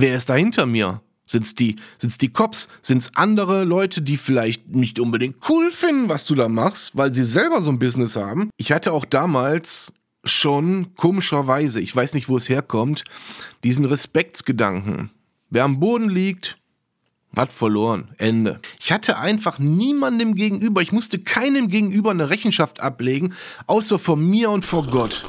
wer ist da hinter mir? Sind's die, sind's die Cops? Sind's andere Leute, die vielleicht nicht unbedingt cool finden, was du da machst, weil sie selber so ein Business haben? Ich hatte auch damals schon komischerweise, ich weiß nicht, wo es herkommt, diesen Respektsgedanken. Wer am Boden liegt, hat verloren. Ende. Ich hatte einfach niemandem gegenüber, ich musste keinem gegenüber eine Rechenschaft ablegen, außer vor mir und vor Gott.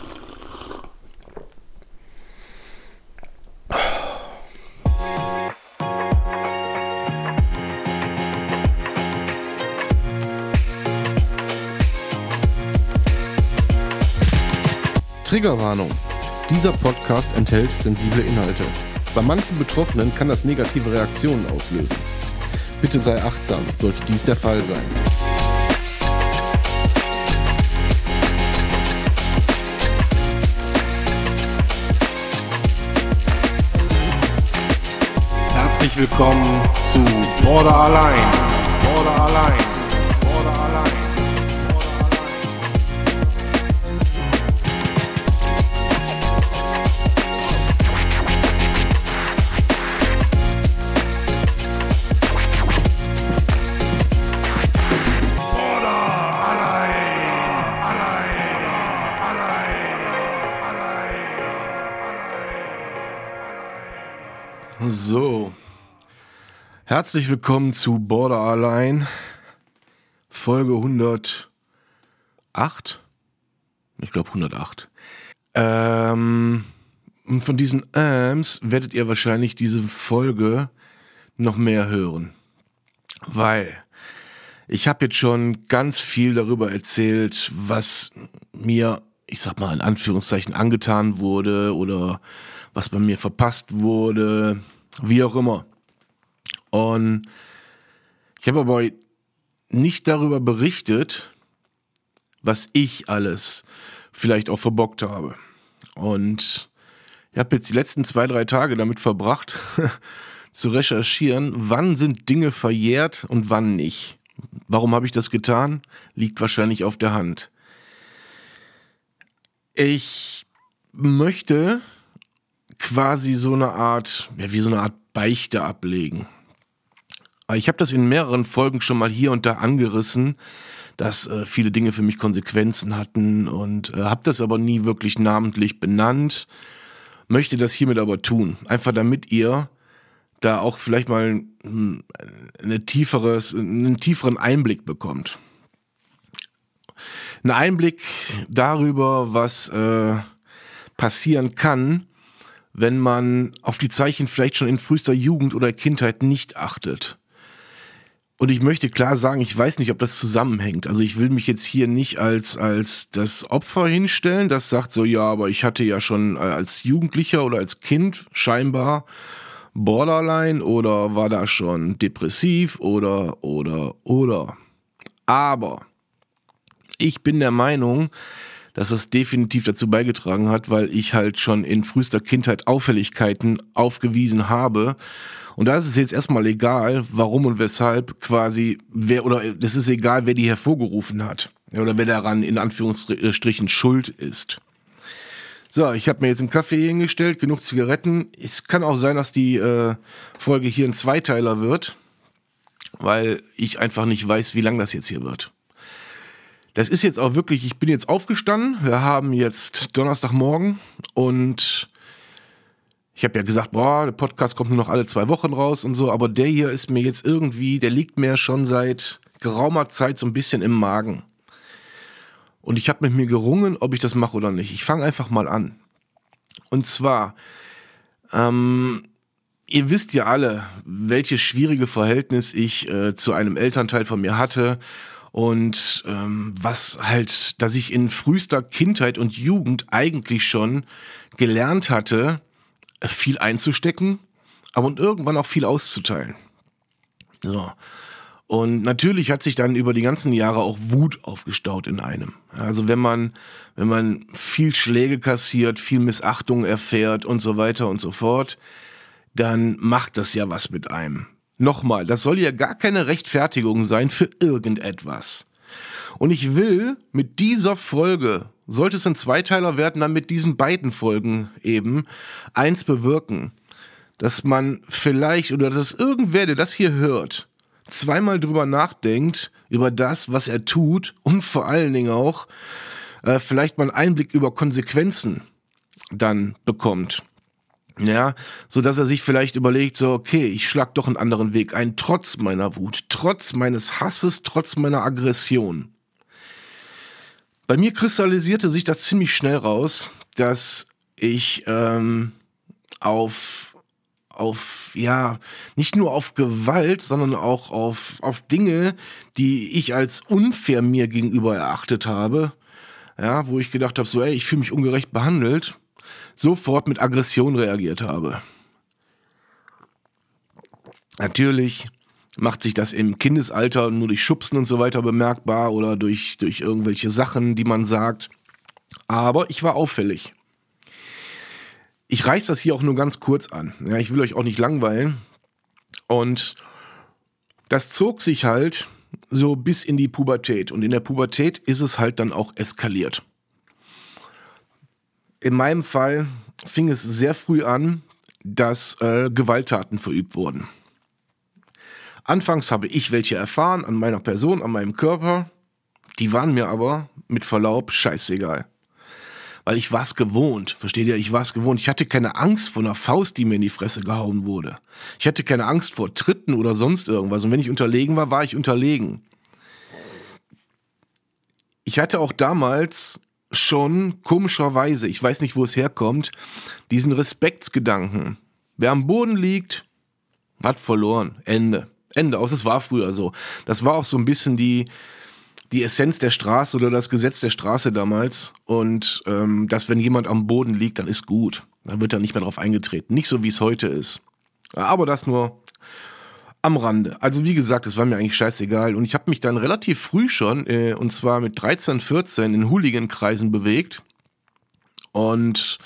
Triggerwarnung. Dieser Podcast enthält sensible Inhalte. Bei manchen Betroffenen kann das negative Reaktionen auslösen. Bitte sei achtsam, sollte dies der Fall sein. Herzlich willkommen zu Border Allein. Border So. Herzlich willkommen zu Border Allein. Folge 108. Ich glaube 108. Ähm, und von diesen Ams werdet ihr wahrscheinlich diese Folge noch mehr hören. Weil ich habe jetzt schon ganz viel darüber erzählt, was mir, ich sag mal in Anführungszeichen, angetan wurde oder was bei mir verpasst wurde, wie auch immer. Und ich habe aber nicht darüber berichtet, was ich alles vielleicht auch verbockt habe. Und ich habe jetzt die letzten zwei, drei Tage damit verbracht, zu recherchieren, wann sind Dinge verjährt und wann nicht. Warum habe ich das getan? Liegt wahrscheinlich auf der Hand. Ich möchte quasi so eine Art, ja, wie so eine Art Beichte ablegen. Ich habe das in mehreren Folgen schon mal hier und da angerissen, dass äh, viele Dinge für mich Konsequenzen hatten und äh, habe das aber nie wirklich namentlich benannt. Möchte das hiermit aber tun, einfach damit ihr da auch vielleicht mal hm, eine tieferes, einen tieferen Einblick bekommt. Ein Einblick darüber, was äh, passieren kann, wenn man auf die Zeichen vielleicht schon in frühester Jugend oder Kindheit nicht achtet. Und ich möchte klar sagen, ich weiß nicht, ob das zusammenhängt. Also ich will mich jetzt hier nicht als, als das Opfer hinstellen, das sagt so, ja, aber ich hatte ja schon als Jugendlicher oder als Kind scheinbar Borderline oder war da schon depressiv oder, oder, oder. Aber ich bin der Meinung, dass das definitiv dazu beigetragen hat, weil ich halt schon in frühester Kindheit Auffälligkeiten aufgewiesen habe. Und da ist es jetzt erstmal egal, warum und weshalb quasi wer oder das ist egal, wer die hervorgerufen hat oder wer daran in Anführungsstrichen schuld ist. So, ich habe mir jetzt einen Kaffee hingestellt, genug Zigaretten. Es kann auch sein, dass die äh, Folge hier ein Zweiteiler wird, weil ich einfach nicht weiß, wie lang das jetzt hier wird. Das ist jetzt auch wirklich, ich bin jetzt aufgestanden. Wir haben jetzt Donnerstagmorgen und ich habe ja gesagt, boah, der Podcast kommt nur noch alle zwei Wochen raus und so, aber der hier ist mir jetzt irgendwie, der liegt mir schon seit geraumer Zeit so ein bisschen im Magen. Und ich habe mit mir gerungen, ob ich das mache oder nicht. Ich fange einfach mal an. Und zwar, ähm, ihr wisst ja alle, welches schwierige Verhältnis ich äh, zu einem Elternteil von mir hatte und ähm, was halt, dass ich in frühester Kindheit und Jugend eigentlich schon gelernt hatte, viel einzustecken, aber und irgendwann auch viel auszuteilen. So. Und natürlich hat sich dann über die ganzen Jahre auch Wut aufgestaut in einem. Also wenn man, wenn man viel Schläge kassiert, viel Missachtung erfährt und so weiter und so fort, dann macht das ja was mit einem. Nochmal, das soll ja gar keine Rechtfertigung sein für irgendetwas. Und ich will mit dieser Folge, sollte es ein Zweiteiler werden, dann mit diesen beiden Folgen eben eins bewirken. dass man vielleicht oder dass irgendwer, der das hier hört, zweimal drüber nachdenkt, über das, was er tut und vor allen Dingen auch äh, vielleicht mal einen Einblick über Konsequenzen dann bekommt. Ja, so dass er sich vielleicht überlegt, so, okay, ich schlag doch einen anderen Weg ein, trotz meiner Wut, trotz meines Hasses, trotz meiner Aggression. Bei mir kristallisierte sich das ziemlich schnell raus, dass ich ähm, auf auf, ja, nicht nur auf Gewalt, sondern auch auf, auf Dinge, die ich als unfair mir gegenüber erachtet habe, ja, wo ich gedacht habe, so, ey, ich fühle mich ungerecht behandelt, sofort mit Aggression reagiert habe. Natürlich macht sich das im Kindesalter nur durch Schubsen und so weiter bemerkbar oder durch, durch irgendwelche Sachen, die man sagt. Aber ich war auffällig. Ich reiß das hier auch nur ganz kurz an. Ja, ich will euch auch nicht langweilen. Und das zog sich halt so bis in die Pubertät. Und in der Pubertät ist es halt dann auch eskaliert. In meinem Fall fing es sehr früh an, dass äh, Gewalttaten verübt wurden. Anfangs habe ich welche erfahren an meiner Person, an meinem Körper. Die waren mir aber mit Verlaub scheißegal weil ich war's gewohnt. Versteht ihr? Ich war's gewohnt. Ich hatte keine Angst vor einer Faust, die mir in die Fresse gehauen wurde. Ich hatte keine Angst vor Tritten oder sonst irgendwas. Und wenn ich unterlegen war, war ich unterlegen. Ich hatte auch damals schon komischerweise, ich weiß nicht, wo es herkommt, diesen Respektsgedanken. Wer am Boden liegt, hat verloren. Ende. Ende aus. Es war früher so. Das war auch so ein bisschen die, die Essenz der Straße oder das Gesetz der Straße damals. Und ähm, dass, wenn jemand am Boden liegt, dann ist gut. Dann wird da nicht mehr drauf eingetreten. Nicht so, wie es heute ist. Aber das nur am Rande. Also wie gesagt, es war mir eigentlich scheißegal. Und ich habe mich dann relativ früh schon, äh, und zwar mit 13, 14, in Hooligan-Kreisen bewegt. Und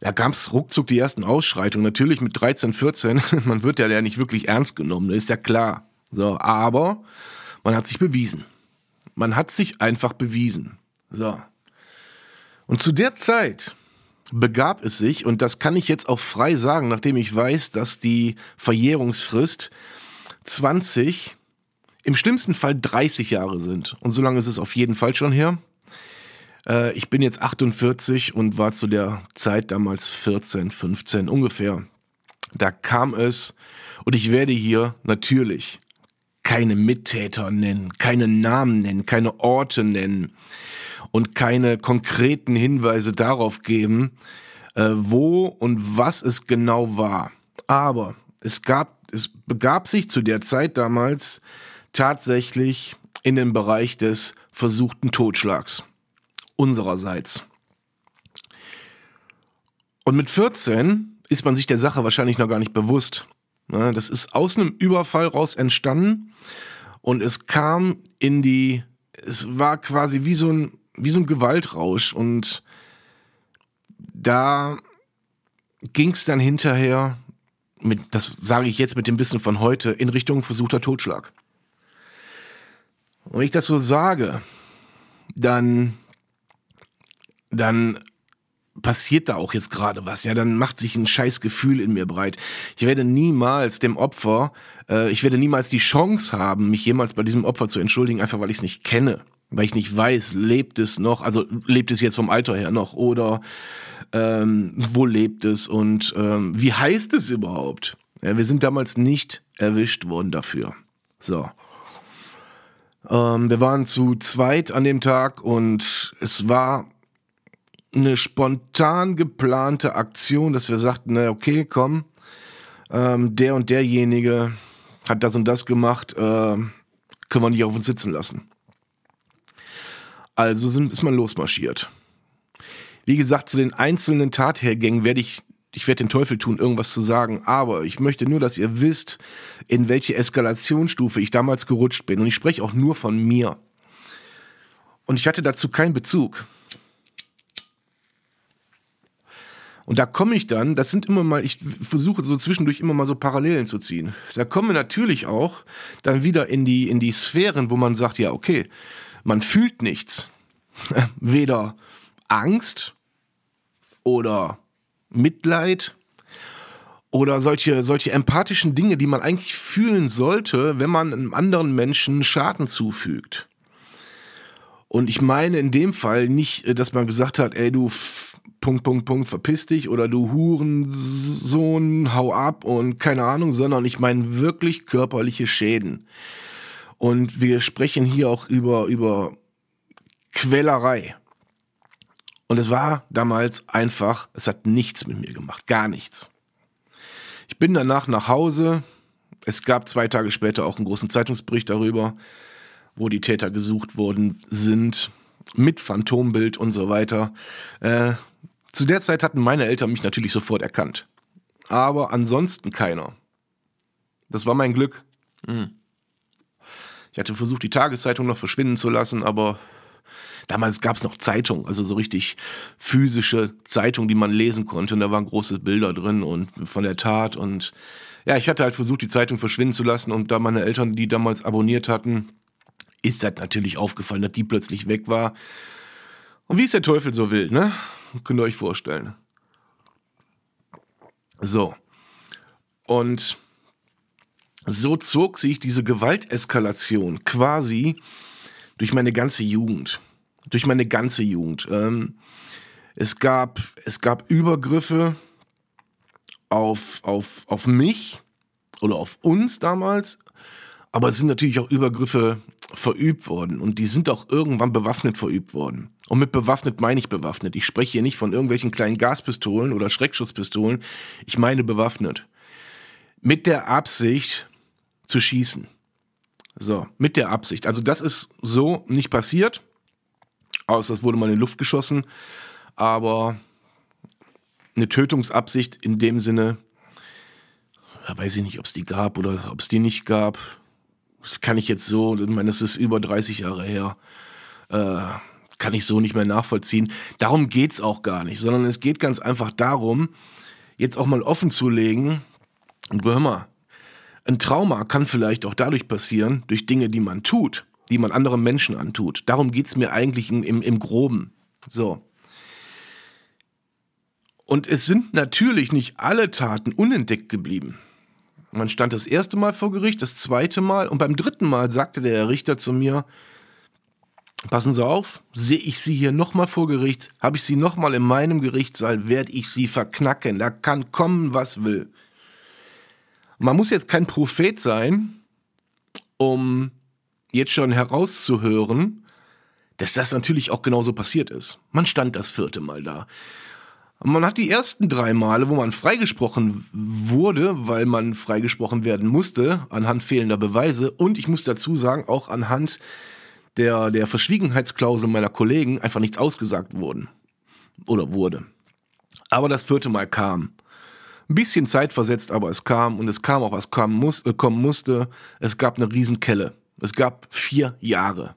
da gab es ruckzuck die ersten Ausschreitungen. Natürlich mit 13, 14, man wird ja nicht wirklich ernst genommen, ist ja klar. So, aber man hat sich bewiesen. Man hat sich einfach bewiesen. So. Und zu der Zeit begab es sich, und das kann ich jetzt auch frei sagen, nachdem ich weiß, dass die Verjährungsfrist 20, im schlimmsten Fall 30 Jahre sind. Und so lange ist es auf jeden Fall schon her. Äh, ich bin jetzt 48 und war zu der Zeit damals 14, 15 ungefähr. Da kam es, und ich werde hier natürlich keine Mittäter nennen, keine Namen nennen, keine Orte nennen und keine konkreten Hinweise darauf geben, äh, wo und was es genau war. Aber es gab, es begab sich zu der Zeit damals tatsächlich in den Bereich des versuchten Totschlags. Unsererseits. Und mit 14 ist man sich der Sache wahrscheinlich noch gar nicht bewusst. Ne, das ist aus einem Überfall raus entstanden und es kam in die, es war quasi wie so ein, wie so ein Gewaltrausch und da ging es dann hinterher, mit, das sage ich jetzt mit dem Wissen von heute, in Richtung versuchter Totschlag. Und wenn ich das so sage, dann, dann passiert da auch jetzt gerade was, ja, dann macht sich ein scheiß Gefühl in mir breit. Ich werde niemals dem Opfer, äh, ich werde niemals die Chance haben, mich jemals bei diesem Opfer zu entschuldigen, einfach weil ich es nicht kenne, weil ich nicht weiß, lebt es noch, also lebt es jetzt vom Alter her noch oder ähm, wo lebt es und ähm, wie heißt es überhaupt? Ja, wir sind damals nicht erwischt worden dafür. So. Ähm, wir waren zu zweit an dem Tag und es war eine spontan geplante Aktion, dass wir sagten, na okay, komm, ähm, der und derjenige hat das und das gemacht, äh, können wir nicht auf uns sitzen lassen. Also sind, ist man losmarschiert. Wie gesagt, zu den einzelnen Tathergängen werde ich, ich werde den Teufel tun, irgendwas zu sagen, aber ich möchte nur, dass ihr wisst, in welche Eskalationsstufe ich damals gerutscht bin. Und ich spreche auch nur von mir. Und ich hatte dazu keinen Bezug. Und da komme ich dann, das sind immer mal, ich versuche so zwischendurch immer mal so Parallelen zu ziehen. Da kommen wir natürlich auch dann wieder in die, in die Sphären, wo man sagt, ja, okay, man fühlt nichts. Weder Angst oder Mitleid Oder solche, solche empathischen Dinge, die man eigentlich fühlen sollte, wenn man einem anderen Menschen Schaden zufügt. Und ich meine in dem Fall nicht, äh, dass man gesagt hat, ey du Punkt, Punkt, Punkt, verpiss dich oder du Hurensohn, hau ab und keine Ahnung, sondern ich meine wirklich körperliche Schäden. Und wir sprechen hier auch über, über Quälerei. Und es war damals einfach, es hat nichts mit mir gemacht, gar nichts. Ich bin danach nach Hause. Es gab zwei Tage später auch einen großen Zeitungsbericht darüber, wo die Täter gesucht worden sind, mit Phantombild und so weiter. Äh, zu der Zeit hatten meine Eltern mich natürlich sofort erkannt. Aber ansonsten keiner. Das war mein Glück. Hm. Ich hatte versucht, die Tageszeitung noch verschwinden zu lassen, aber damals gab es noch Zeitungen, also so richtig physische Zeitungen, die man lesen konnte. Und da waren große Bilder drin und von der Tat. Und ja, ich hatte halt versucht, die Zeitung verschwinden zu lassen. Und da meine Eltern die damals abonniert hatten, ist das natürlich aufgefallen, dass die plötzlich weg war. Und wie es der Teufel so will, ne? Könnt ihr euch vorstellen. So. Und so zog sich diese Gewalteskalation quasi durch meine ganze Jugend. Durch meine ganze Jugend. Ähm, es, gab, es gab Übergriffe auf, auf, auf mich oder auf uns damals, aber es sind natürlich auch Übergriffe verübt worden und die sind auch irgendwann bewaffnet verübt worden. Und mit bewaffnet meine ich bewaffnet. Ich spreche hier nicht von irgendwelchen kleinen Gaspistolen oder Schreckschutzpistolen. Ich meine bewaffnet. Mit der Absicht, zu schießen. So, mit der Absicht. Also das ist so nicht passiert. Außer es wurde mal in die Luft geschossen. Aber eine Tötungsabsicht in dem Sinne, ja, weiß ich nicht, ob es die gab oder ob es die nicht gab. Das kann ich jetzt so, ich meine, das ist über 30 Jahre her, äh, kann ich so nicht mehr nachvollziehen. Darum geht es auch gar nicht, sondern es geht ganz einfach darum, jetzt auch mal offen zu legen, und hör mal, ein Trauma kann vielleicht auch dadurch passieren, durch Dinge, die man tut, die man anderen Menschen antut. Darum geht es mir eigentlich im, im, im Groben. So. Und es sind natürlich nicht alle Taten unentdeckt geblieben. Man stand das erste Mal vor Gericht, das zweite Mal und beim dritten Mal sagte der Richter zu mir, passen Sie auf, sehe ich Sie hier nochmal vor Gericht, habe ich Sie nochmal in meinem Gerichtssaal, werde ich Sie verknacken, da kann kommen, was will. Man muss jetzt kein Prophet sein, um jetzt schon herauszuhören, dass das natürlich auch genauso passiert ist. Man stand das vierte Mal da. Man hat die ersten drei Male, wo man freigesprochen wurde, weil man freigesprochen werden musste, anhand fehlender Beweise und ich muss dazu sagen, auch anhand der, der Verschwiegenheitsklausel meiner Kollegen einfach nichts ausgesagt wurden. Oder wurde. Aber das vierte Mal kam. Ein bisschen Zeit versetzt, aber es kam und es kam auch, was kam muss, äh, kommen musste. Es gab eine Riesenkelle. Es gab vier Jahre.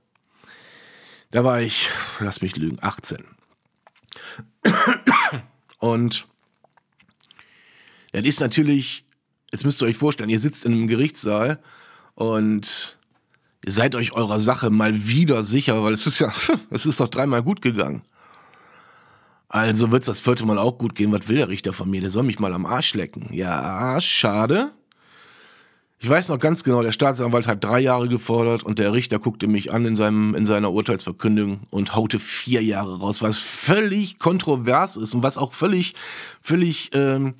Da war ich, lass mich lügen, 18. Und das ist natürlich, jetzt müsst ihr euch vorstellen, ihr sitzt in einem Gerichtssaal und ihr seid euch eurer Sache mal wieder sicher, weil es ist ja, es ist doch dreimal gut gegangen. Also wird's das vierte Mal auch gut gehen. Was will der Richter von mir? Der soll mich mal am Arsch lecken. Ja, schade. Ich weiß noch ganz genau, der Staatsanwalt hat drei Jahre gefordert und der Richter guckte mich an in, seinem, in seiner Urteilsverkündung und haute vier Jahre raus, was völlig kontrovers ist und was auch völlig, völlig, ähm,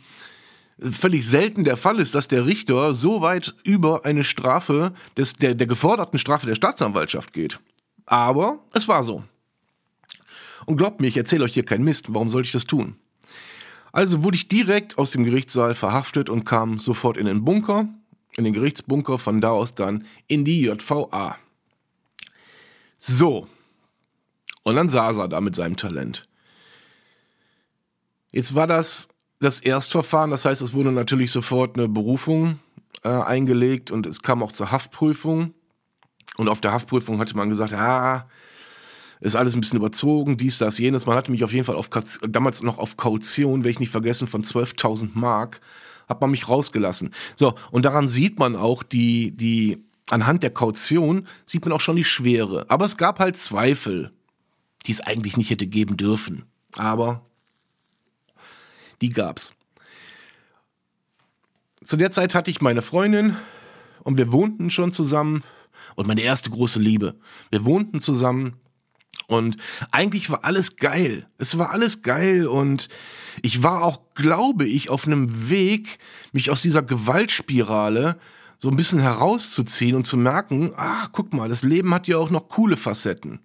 völlig selten der Fall ist, dass der Richter so weit über eine Strafe des, der, der geforderten Strafe der Staatsanwaltschaft geht. Aber es war so. Und glaubt mir, ich erzähle euch hier keinen Mist. Warum sollte ich das tun? Also wurde ich direkt aus dem Gerichtssaal verhaftet und kam sofort in den Bunker, in den Gerichtsbunker, von da aus dann in die JVA. So. Und dann saß er da mit seinem Talent. Jetzt war das das Erstverfahren, das heißt, es wurde natürlich sofort eine Berufung äh, eingelegt und es kam auch zur Haftprüfung. Und auf der Haftprüfung hatte man gesagt, ah, ist alles ein bisschen überzogen, dies, das, jenes. Man hatte mich auf jeden Fall auf, damals noch auf Kaution, will ich nicht vergessen, von 12.000 Mark, hat man mich rausgelassen. So, und daran sieht man auch die, die, anhand der Kaution sieht man auch schon die Schwere. Aber es gab halt Zweifel, die es eigentlich nicht hätte geben dürfen. Aber die gab's. zu der Zeit hatte ich meine Freundin und wir wohnten schon zusammen und meine erste große Liebe. Wir wohnten zusammen und eigentlich war alles geil. Es war alles geil und ich war auch, glaube ich, auf einem Weg, mich aus dieser Gewaltspirale so ein bisschen herauszuziehen und zu merken, ah, guck mal, das Leben hat ja auch noch coole Facetten.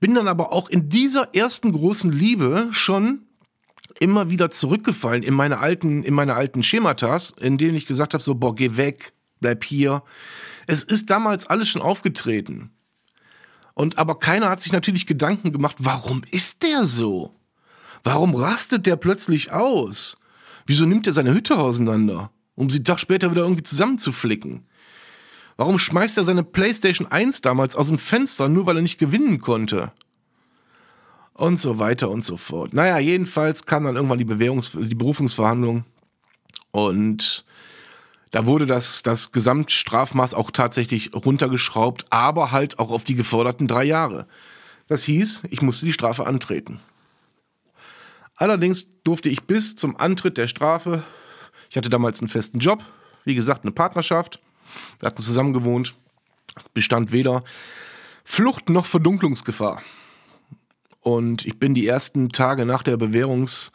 Bin dann aber auch in dieser ersten großen Liebe schon immer wieder zurückgefallen in meine alten, in meine alten Schematas, in denen ich gesagt habe, so, boah, geh weg, bleib hier. Es ist damals alles schon aufgetreten. Und aber keiner hat sich natürlich Gedanken gemacht, warum ist der so? Warum rastet der plötzlich aus? Wieso nimmt er seine Hütte auseinander, um sie einen Tag später wieder irgendwie zusammenzuflicken? Warum schmeißt er seine PlayStation 1 damals aus dem Fenster, nur weil er nicht gewinnen konnte? Und so weiter und so fort. Naja, jedenfalls kam dann irgendwann die, Bewährungs die Berufungsverhandlung und da wurde das, das Gesamtstrafmaß auch tatsächlich runtergeschraubt, aber halt auch auf die geforderten drei Jahre. Das hieß, ich musste die Strafe antreten. Allerdings durfte ich bis zum Antritt der Strafe, ich hatte damals einen festen Job, wie gesagt, eine Partnerschaft, wir hatten zusammen gewohnt, bestand weder Flucht noch Verdunklungsgefahr. Und ich bin die ersten Tage nach der Bewährungs-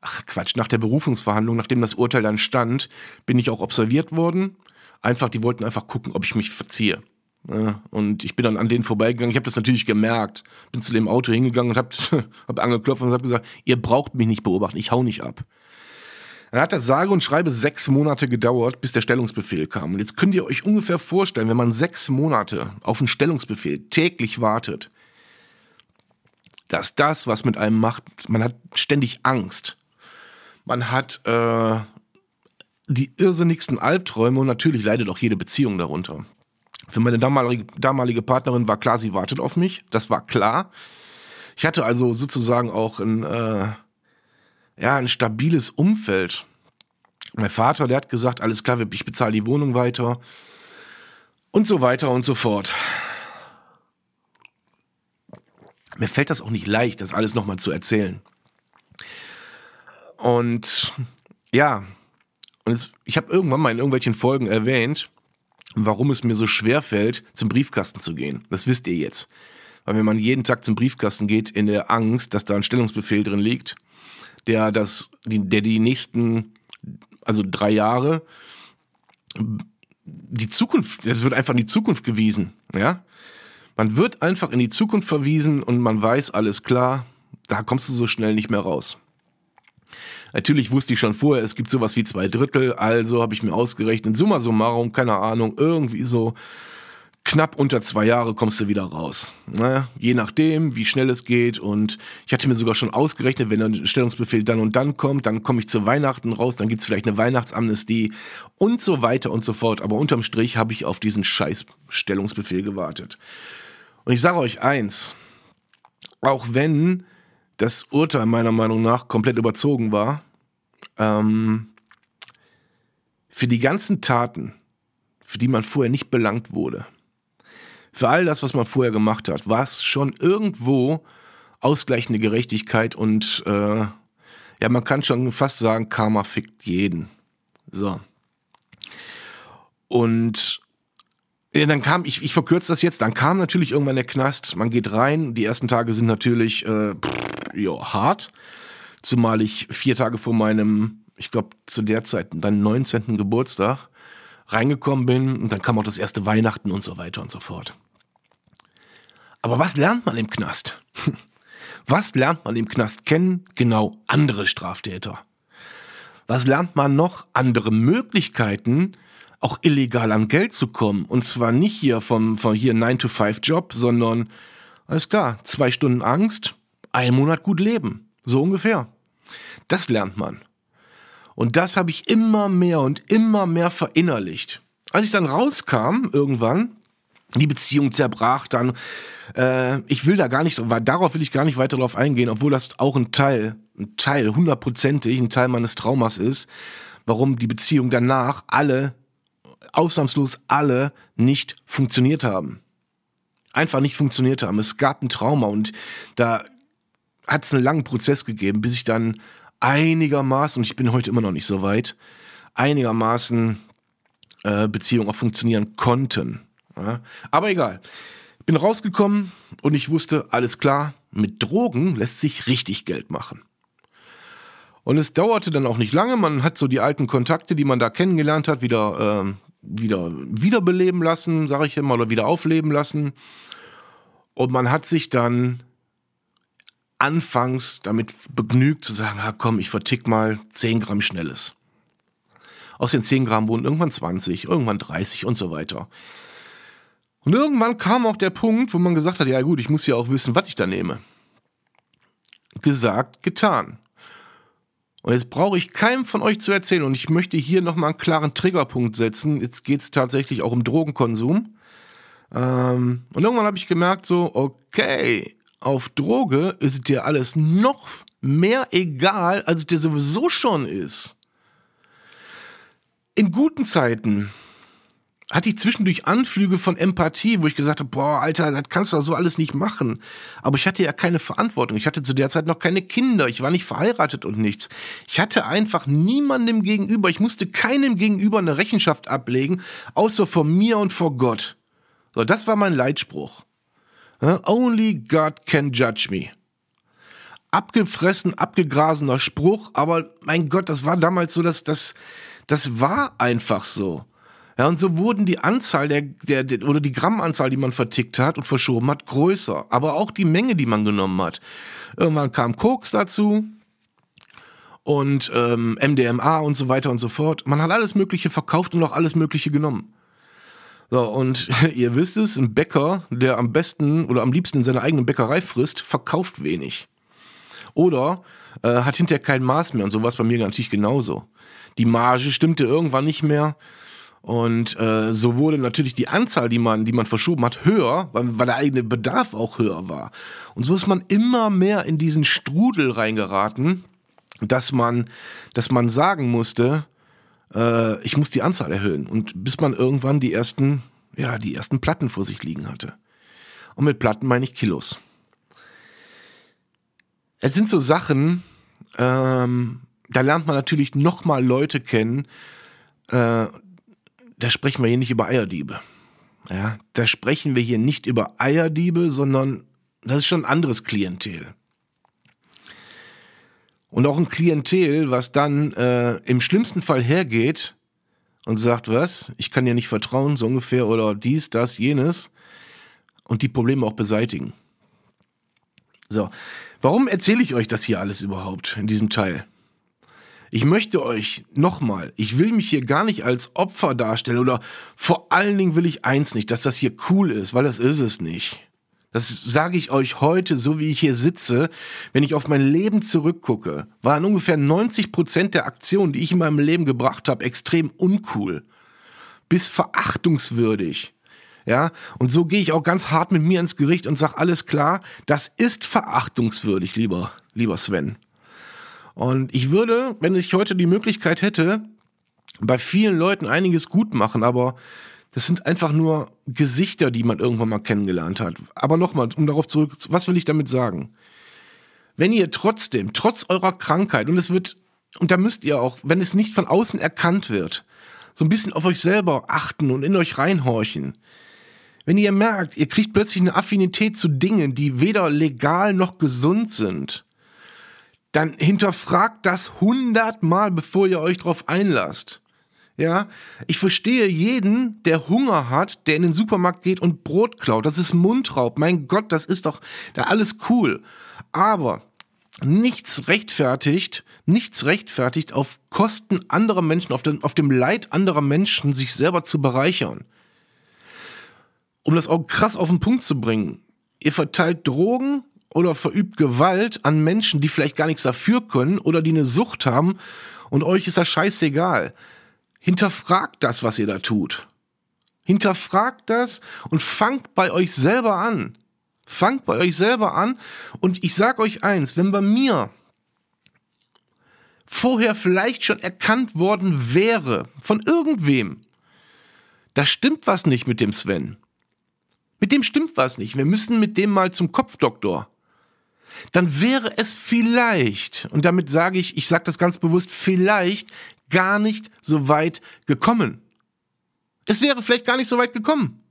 ach Quatsch, nach der Berufungsverhandlung, nachdem das Urteil dann stand, bin ich auch observiert worden. Einfach, die wollten einfach gucken, ob ich mich verziehe. Ja, und ich bin dann an denen vorbeigegangen. Ich habe das natürlich gemerkt. Bin zu dem Auto hingegangen und habe hab angeklopft und habe gesagt, ihr braucht mich nicht beobachten, ich hau nicht ab. Dann hat das sage und schreibe sechs Monate gedauert, bis der Stellungsbefehl kam. Und jetzt könnt ihr euch ungefähr vorstellen, wenn man sechs Monate auf einen Stellungsbefehl täglich wartet, dass das, was mit einem macht, man hat ständig Angst. Man hat äh, die irrsinnigsten Albträume und natürlich leidet auch jede Beziehung darunter. Für meine damalige, damalige Partnerin war klar, sie wartet auf mich. Das war klar. Ich hatte also sozusagen auch ein, äh, ja, ein stabiles Umfeld. Mein Vater, der hat gesagt, alles klar, ich bezahle die Wohnung weiter und so weiter und so fort. Mir fällt das auch nicht leicht, das alles nochmal zu erzählen. Und ja, und jetzt, ich habe irgendwann mal in irgendwelchen Folgen erwähnt, warum es mir so schwer fällt, zum Briefkasten zu gehen. Das wisst ihr jetzt. Weil wenn man jeden Tag zum Briefkasten geht, in der Angst, dass da ein Stellungsbefehl drin liegt, der das, der die nächsten, also drei Jahre, die Zukunft, das wird einfach in die Zukunft gewiesen, ja. Man wird einfach in die Zukunft verwiesen und man weiß, alles klar, da kommst du so schnell nicht mehr raus. Natürlich wusste ich schon vorher, es gibt sowas wie zwei Drittel, also habe ich mir ausgerechnet, summa summarum, keine Ahnung, irgendwie so knapp unter zwei Jahre kommst du wieder raus. Ne? Je nachdem, wie schnell es geht. Und ich hatte mir sogar schon ausgerechnet, wenn ein Stellungsbefehl dann und dann kommt, dann komme ich zu Weihnachten raus, dann gibt's vielleicht eine Weihnachtsamnestie und so weiter und so fort. Aber unterm Strich habe ich auf diesen scheiß Stellungsbefehl gewartet. Und ich sage euch eins, auch wenn das Urteil meiner Meinung nach komplett überzogen war. Ähm, für die ganzen Taten, für die man vorher nicht belangt wurde, für all das, was man vorher gemacht hat, war es schon irgendwo ausgleichende Gerechtigkeit und äh, ja, man kann schon fast sagen, Karma fickt jeden. So. Und ja, dann kam, ich, ich verkürze das jetzt, dann kam natürlich irgendwann der Knast, man geht rein, die ersten Tage sind natürlich äh, pff, jo, hart, zumal ich vier Tage vor meinem, ich glaube zu der Zeit, dann 19. Geburtstag reingekommen bin und dann kam auch das erste Weihnachten und so weiter und so fort. Aber was lernt man im Knast? Was lernt man im Knast kennen? Genau andere Straftäter. Was lernt man noch? Andere Möglichkeiten, auch illegal an Geld zu kommen. Und zwar nicht hier vom, vom hier 9-to-5-Job, sondern, alles klar, zwei Stunden Angst, ein Monat gut leben. So ungefähr. Das lernt man. Und das habe ich immer mehr und immer mehr verinnerlicht. Als ich dann rauskam, irgendwann, die Beziehung zerbrach dann. Äh, ich will da gar nicht, darauf will ich gar nicht weiter drauf eingehen, obwohl das auch ein Teil, ein Teil, hundertprozentig, ein Teil meines Traumas ist, warum die Beziehung danach alle ausnahmslos alle nicht funktioniert haben. Einfach nicht funktioniert haben. Es gab ein Trauma und da hat es einen langen Prozess gegeben, bis ich dann einigermaßen, und ich bin heute immer noch nicht so weit, einigermaßen äh, Beziehungen auch funktionieren konnten. Ja. Aber egal. Bin rausgekommen und ich wusste, alles klar, mit Drogen lässt sich richtig Geld machen. Und es dauerte dann auch nicht lange. Man hat so die alten Kontakte, die man da kennengelernt hat, wieder, äh, wieder wiederbeleben lassen, sage ich immer, oder wieder aufleben lassen. Und man hat sich dann anfangs damit begnügt zu sagen, ah, komm, ich vertick mal 10 Gramm Schnelles. Aus den 10 Gramm wurden irgendwann 20, irgendwann 30 und so weiter. Und irgendwann kam auch der Punkt, wo man gesagt hat, ja gut, ich muss ja auch wissen, was ich da nehme. Gesagt, getan. Und jetzt brauche ich keinem von euch zu erzählen und ich möchte hier nochmal einen klaren Triggerpunkt setzen. Jetzt geht es tatsächlich auch um Drogenkonsum. Ähm, und irgendwann habe ich gemerkt, so, okay, auf Droge ist dir alles noch mehr egal, als es dir sowieso schon ist. In guten Zeiten hatte ich zwischendurch Anflüge von Empathie, wo ich gesagt habe, boah, Alter, das kannst du doch so alles nicht machen. Aber ich hatte ja keine Verantwortung. Ich hatte zu der Zeit noch keine Kinder. Ich war nicht verheiratet und nichts. Ich hatte einfach niemandem gegenüber. Ich musste keinem gegenüber eine Rechenschaft ablegen, außer vor mir und vor Gott. So, das war mein Leitspruch. Only God can judge me. Abgefressen, abgegrasener Spruch, aber mein Gott, das war damals so, dass das, das war einfach so. Ja, und so wurden die Anzahl der, der, der, oder die Grammanzahl, die man vertickt hat und verschoben hat, größer. Aber auch die Menge, die man genommen hat. Irgendwann kam Koks dazu und ähm, MDMA und so weiter und so fort. Man hat alles Mögliche verkauft und auch alles Mögliche genommen. So, und ihr wisst es, ein Bäcker, der am besten oder am liebsten in seiner eigenen Bäckerei frisst, verkauft wenig. Oder äh, hat hinterher kein Maß mehr und so war es bei mir natürlich genauso. Die Marge stimmte irgendwann nicht mehr und äh, so wurde natürlich die Anzahl, die man, die man verschoben hat, höher, weil, weil der eigene Bedarf auch höher war. Und so ist man immer mehr in diesen Strudel reingeraten, dass man, dass man sagen musste, äh, ich muss die Anzahl erhöhen. Und bis man irgendwann die ersten, ja, die ersten Platten vor sich liegen hatte. Und mit Platten meine ich Kilos. Es sind so Sachen, ähm, da lernt man natürlich nochmal Leute kennen, äh, da sprechen wir hier nicht über Eierdiebe. Ja, da sprechen wir hier nicht über Eierdiebe, sondern das ist schon ein anderes Klientel. Und auch ein Klientel, was dann äh, im schlimmsten Fall hergeht und sagt, was, ich kann dir nicht vertrauen, so ungefähr, oder dies, das, jenes, und die Probleme auch beseitigen. So, warum erzähle ich euch das hier alles überhaupt in diesem Teil? Ich möchte euch nochmal, ich will mich hier gar nicht als Opfer darstellen oder vor allen Dingen will ich eins nicht, dass das hier cool ist, weil das ist es nicht. Das sage ich euch heute, so wie ich hier sitze, wenn ich auf mein Leben zurückgucke, waren ungefähr 90 Prozent der Aktionen, die ich in meinem Leben gebracht habe, extrem uncool. Bis verachtungswürdig. Ja, und so gehe ich auch ganz hart mit mir ins Gericht und sage alles klar, das ist verachtungswürdig, lieber, lieber Sven. Und ich würde, wenn ich heute die Möglichkeit hätte, bei vielen Leuten einiges gut machen, aber das sind einfach nur Gesichter, die man irgendwann mal kennengelernt hat. Aber nochmal, um darauf zurück, was will ich damit sagen? Wenn ihr trotzdem, trotz eurer Krankheit, und es wird, und da müsst ihr auch, wenn es nicht von außen erkannt wird, so ein bisschen auf euch selber achten und in euch reinhorchen. Wenn ihr merkt, ihr kriegt plötzlich eine Affinität zu Dingen, die weder legal noch gesund sind, dann hinterfragt das hundertmal, bevor ihr euch darauf einlasst. Ja, ich verstehe jeden, der Hunger hat, der in den Supermarkt geht und Brot klaut. Das ist Mundraub. Mein Gott, das ist doch da alles cool. Aber nichts rechtfertigt, nichts rechtfertigt auf Kosten anderer Menschen, auf dem, auf dem Leid anderer Menschen, sich selber zu bereichern. Um das auch krass auf den Punkt zu bringen. Ihr verteilt Drogen, oder verübt Gewalt an Menschen, die vielleicht gar nichts dafür können oder die eine Sucht haben und euch ist das scheißegal. Hinterfragt das, was ihr da tut. Hinterfragt das und fangt bei euch selber an. Fangt bei euch selber an und ich sag euch eins, wenn bei mir vorher vielleicht schon erkannt worden wäre von irgendwem, da stimmt was nicht mit dem Sven. Mit dem stimmt was nicht. Wir müssen mit dem mal zum Kopfdoktor dann wäre es vielleicht, und damit sage ich, ich sage das ganz bewusst, vielleicht gar nicht so weit gekommen. Es wäre vielleicht gar nicht so weit gekommen.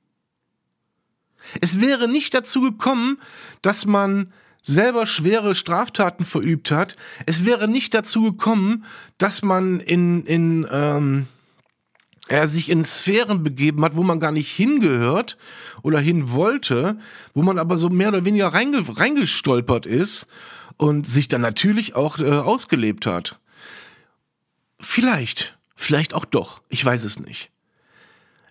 Es wäre nicht dazu gekommen, dass man selber schwere Straftaten verübt hat. Es wäre nicht dazu gekommen, dass man in, in ähm, er sich in Sphären begeben hat, wo man gar nicht hingehört oder hin wollte, wo man aber so mehr oder weniger reinge reingestolpert ist und sich dann natürlich auch äh, ausgelebt hat. Vielleicht, vielleicht auch doch, ich weiß es nicht.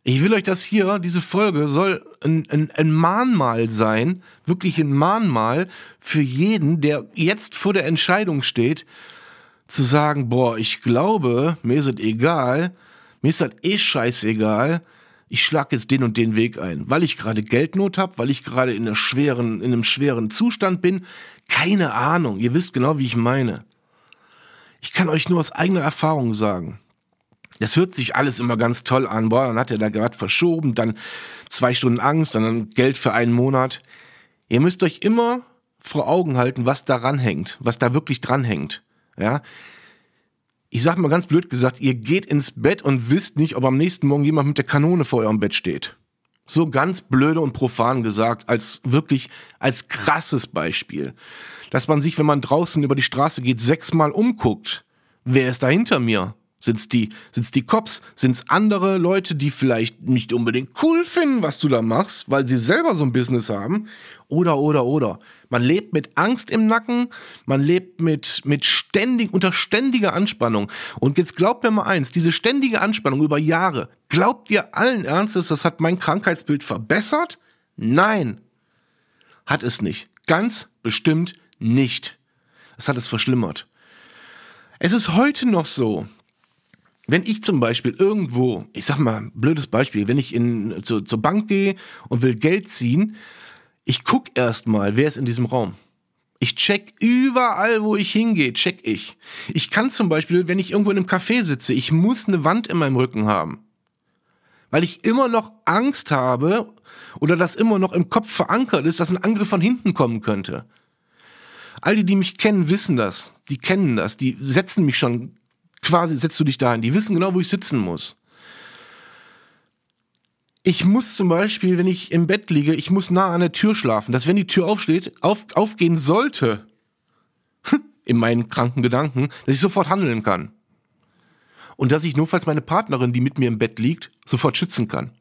Ich will euch das hier, diese Folge soll ein, ein, ein Mahnmal sein, wirklich ein Mahnmal für jeden, der jetzt vor der Entscheidung steht, zu sagen, boah, ich glaube, mir ist es egal, mir ist das eh scheißegal, ich schlag jetzt den und den Weg ein, weil ich gerade Geldnot habe, weil ich gerade in, in einem schweren Zustand bin. Keine Ahnung, ihr wisst genau, wie ich meine. Ich kann euch nur aus eigener Erfahrung sagen. Das hört sich alles immer ganz toll an. Boah, dann hat er da gerade verschoben, dann zwei Stunden Angst, dann Geld für einen Monat. Ihr müsst euch immer vor Augen halten, was daran hängt, was da wirklich dran hängt. Ja. Ich sag mal ganz blöd gesagt, ihr geht ins Bett und wisst nicht, ob am nächsten Morgen jemand mit der Kanone vor eurem Bett steht. So ganz blöde und profan gesagt, als wirklich, als krasses Beispiel. Dass man sich, wenn man draußen über die Straße geht, sechsmal umguckt. Wer ist da hinter mir? Sind's die, sind's die Cops? Sind's andere Leute, die vielleicht nicht unbedingt cool finden, was du da machst, weil sie selber so ein Business haben? Oder, oder, oder. Man lebt mit Angst im Nacken, man lebt mit, mit ständig, unter ständiger Anspannung. Und jetzt glaubt mir mal eins, diese ständige Anspannung über Jahre, glaubt ihr allen Ernstes, das hat mein Krankheitsbild verbessert? Nein. Hat es nicht. Ganz bestimmt nicht. Es hat es verschlimmert. Es ist heute noch so, wenn ich zum Beispiel irgendwo, ich sag mal, blödes Beispiel, wenn ich in, zu, zur Bank gehe und will Geld ziehen, ich guck erstmal, wer ist in diesem Raum. Ich check überall, wo ich hingehe, check ich. Ich kann zum Beispiel, wenn ich irgendwo in einem Café sitze, ich muss eine Wand in meinem Rücken haben. Weil ich immer noch Angst habe oder das immer noch im Kopf verankert ist, dass ein Angriff von hinten kommen könnte. All die, die mich kennen, wissen das. Die kennen das. Die setzen mich schon quasi setzt du dich dahin. Die wissen genau, wo ich sitzen muss. Ich muss zum Beispiel, wenn ich im Bett liege, ich muss nah an der Tür schlafen, dass wenn die Tür aufsteht, auf, aufgehen sollte, in meinen kranken Gedanken, dass ich sofort handeln kann. Und dass ich nur, falls meine Partnerin, die mit mir im Bett liegt, sofort schützen kann.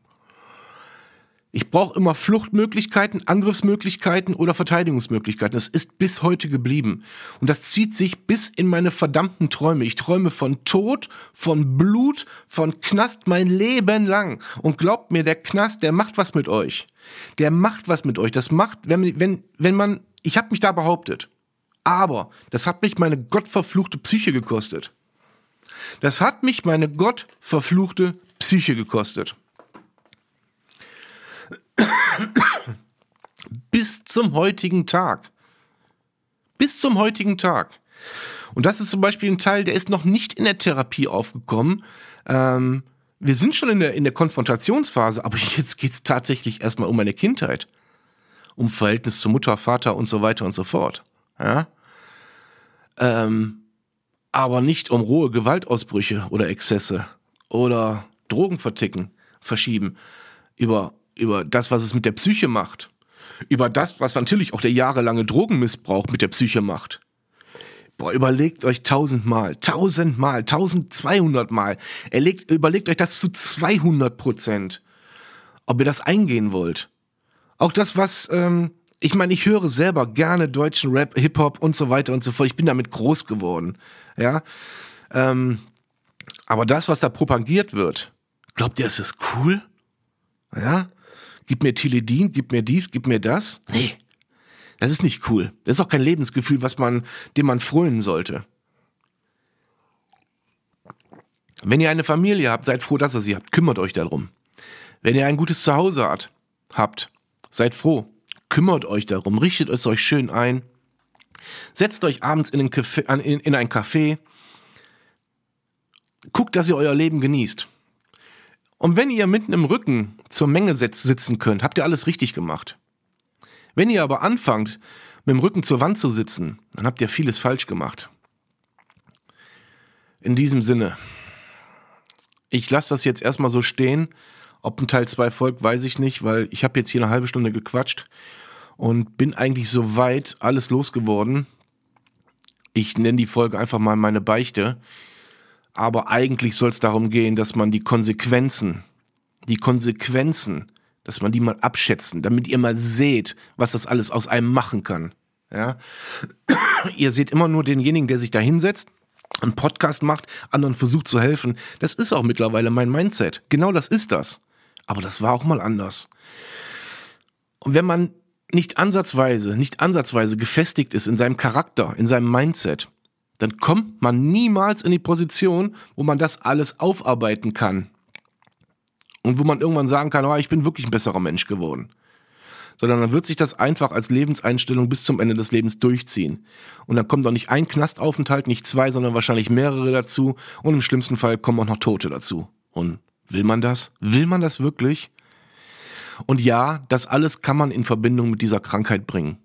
Ich brauche immer Fluchtmöglichkeiten, Angriffsmöglichkeiten oder Verteidigungsmöglichkeiten. Das ist bis heute geblieben. Und das zieht sich bis in meine verdammten Träume. Ich träume von Tod, von Blut, von Knast mein Leben lang. Und glaubt mir, der Knast, der macht was mit euch. Der macht was mit euch. Das macht, wenn, wenn, wenn man, ich habe mich da behauptet. Aber das hat mich meine gottverfluchte Psyche gekostet. Das hat mich meine gottverfluchte Psyche gekostet. Bis zum heutigen Tag. Bis zum heutigen Tag. Und das ist zum Beispiel ein Teil, der ist noch nicht in der Therapie aufgekommen. Ähm, wir sind schon in der, in der Konfrontationsphase, aber jetzt geht es tatsächlich erstmal um meine Kindheit. Um Verhältnis zu Mutter, Vater und so weiter und so fort. Ja? Ähm, aber nicht um rohe Gewaltausbrüche oder Exzesse oder Drogen verticken, verschieben. Über über das, was es mit der Psyche macht, über das, was natürlich auch der jahrelange Drogenmissbrauch mit der Psyche macht. Boah, überlegt euch tausendmal, tausendmal, tausendzweihundertmal. Erlegt, überlegt euch das zu 200 Prozent, ob ihr das eingehen wollt. Auch das, was, ähm, ich meine, ich höre selber gerne deutschen Rap, Hip-Hop und so weiter und so fort. Ich bin damit groß geworden, ja. Ähm, aber das, was da propagiert wird, glaubt ihr, es ist cool? Ja? Gib mir Teledin, gib mir dies, gib mir das. Nee, das ist nicht cool. Das ist auch kein Lebensgefühl, was man, dem man frönen sollte. Wenn ihr eine Familie habt, seid froh, dass ihr sie habt. Kümmert euch darum. Wenn ihr ein gutes Zuhause habt, habt, seid froh. Kümmert euch darum. Richtet es euch schön ein. Setzt euch abends in, Café, in, in ein Café. Guckt, dass ihr euer Leben genießt. Und wenn ihr mitten im Rücken zur Menge sitzen könnt, habt ihr alles richtig gemacht. Wenn ihr aber anfangt, mit dem Rücken zur Wand zu sitzen, dann habt ihr vieles falsch gemacht. In diesem Sinne, Ich lasse das jetzt erstmal so stehen. Ob ein Teil 2 folgt, weiß ich nicht, weil ich habe jetzt hier eine halbe Stunde gequatscht und bin eigentlich soweit alles losgeworden. Ich nenne die Folge einfach mal meine Beichte. Aber eigentlich soll es darum gehen, dass man die Konsequenzen, die Konsequenzen, dass man die mal abschätzen, damit ihr mal seht, was das alles aus einem machen kann. Ja? ihr seht immer nur denjenigen, der sich da hinsetzt, einen Podcast macht, anderen versucht zu helfen. Das ist auch mittlerweile mein Mindset. Genau das ist das. Aber das war auch mal anders. Und wenn man nicht ansatzweise, nicht ansatzweise gefestigt ist in seinem Charakter, in seinem Mindset, dann kommt man niemals in die Position, wo man das alles aufarbeiten kann. Und wo man irgendwann sagen kann, oh, ich bin wirklich ein besserer Mensch geworden. Sondern dann wird sich das einfach als Lebenseinstellung bis zum Ende des Lebens durchziehen. Und dann kommt auch nicht ein Knastaufenthalt, nicht zwei, sondern wahrscheinlich mehrere dazu. Und im schlimmsten Fall kommen auch noch Tote dazu. Und will man das? Will man das wirklich? Und ja, das alles kann man in Verbindung mit dieser Krankheit bringen.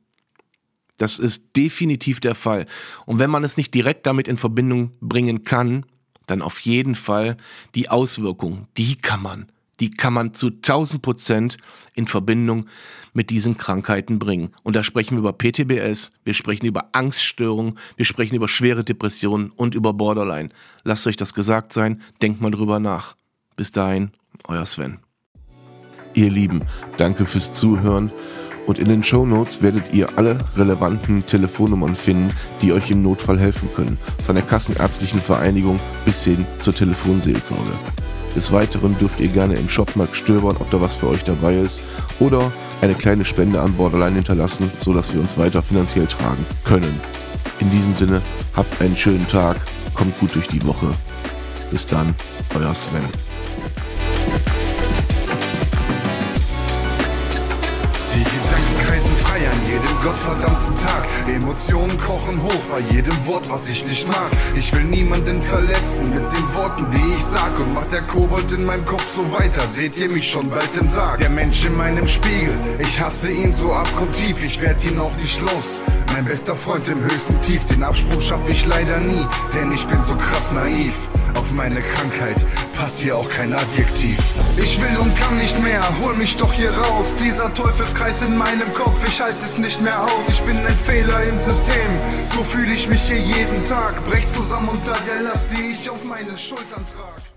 Das ist definitiv der Fall. Und wenn man es nicht direkt damit in Verbindung bringen kann, dann auf jeden Fall die Auswirkungen, die kann man, die kann man zu 1000 Prozent in Verbindung mit diesen Krankheiten bringen. Und da sprechen wir über PTBS, wir sprechen über Angststörungen, wir sprechen über schwere Depressionen und über Borderline. Lasst euch das gesagt sein, denkt mal drüber nach. Bis dahin, euer Sven. Ihr Lieben, danke fürs Zuhören und in den Show Notes werdet ihr alle relevanten Telefonnummern finden, die euch im Notfall helfen können, von der Kassenärztlichen Vereinigung bis hin zur Telefonseelsorge. Des Weiteren dürft ihr gerne im Shop mal stöbern, ob da was für euch dabei ist oder eine kleine Spende an Borderline hinterlassen, sodass wir uns weiter finanziell tragen können. In diesem Sinne, habt einen schönen Tag, kommt gut durch die Woche. Bis dann, euer Sven. Gottverdammten Tag. Emotionen kochen hoch bei jedem Wort, was ich nicht mag. Ich will niemanden verletzen mit den Worten, die ich sag. Und macht der Kobold in meinem Kopf so weiter, seht ihr mich schon bald im Sarg. Der Mensch in meinem Spiegel, ich hasse ihn so abgrundtief, ich werd ihn auch nicht los. Mein bester Freund im höchsten Tief, den Absprung schaff ich leider nie, denn ich bin so krass naiv. Auf meine Krankheit passt hier auch kein Adjektiv. Ich will und kann nicht mehr, hol mich doch hier raus. Dieser Teufelskreis in meinem Kopf, ich halte es nicht mehr aus. Ich bin ein Fehler im System, so fühle ich mich hier jeden Tag. Brech zusammen unter der Last, die ich auf meinen Schultern trage.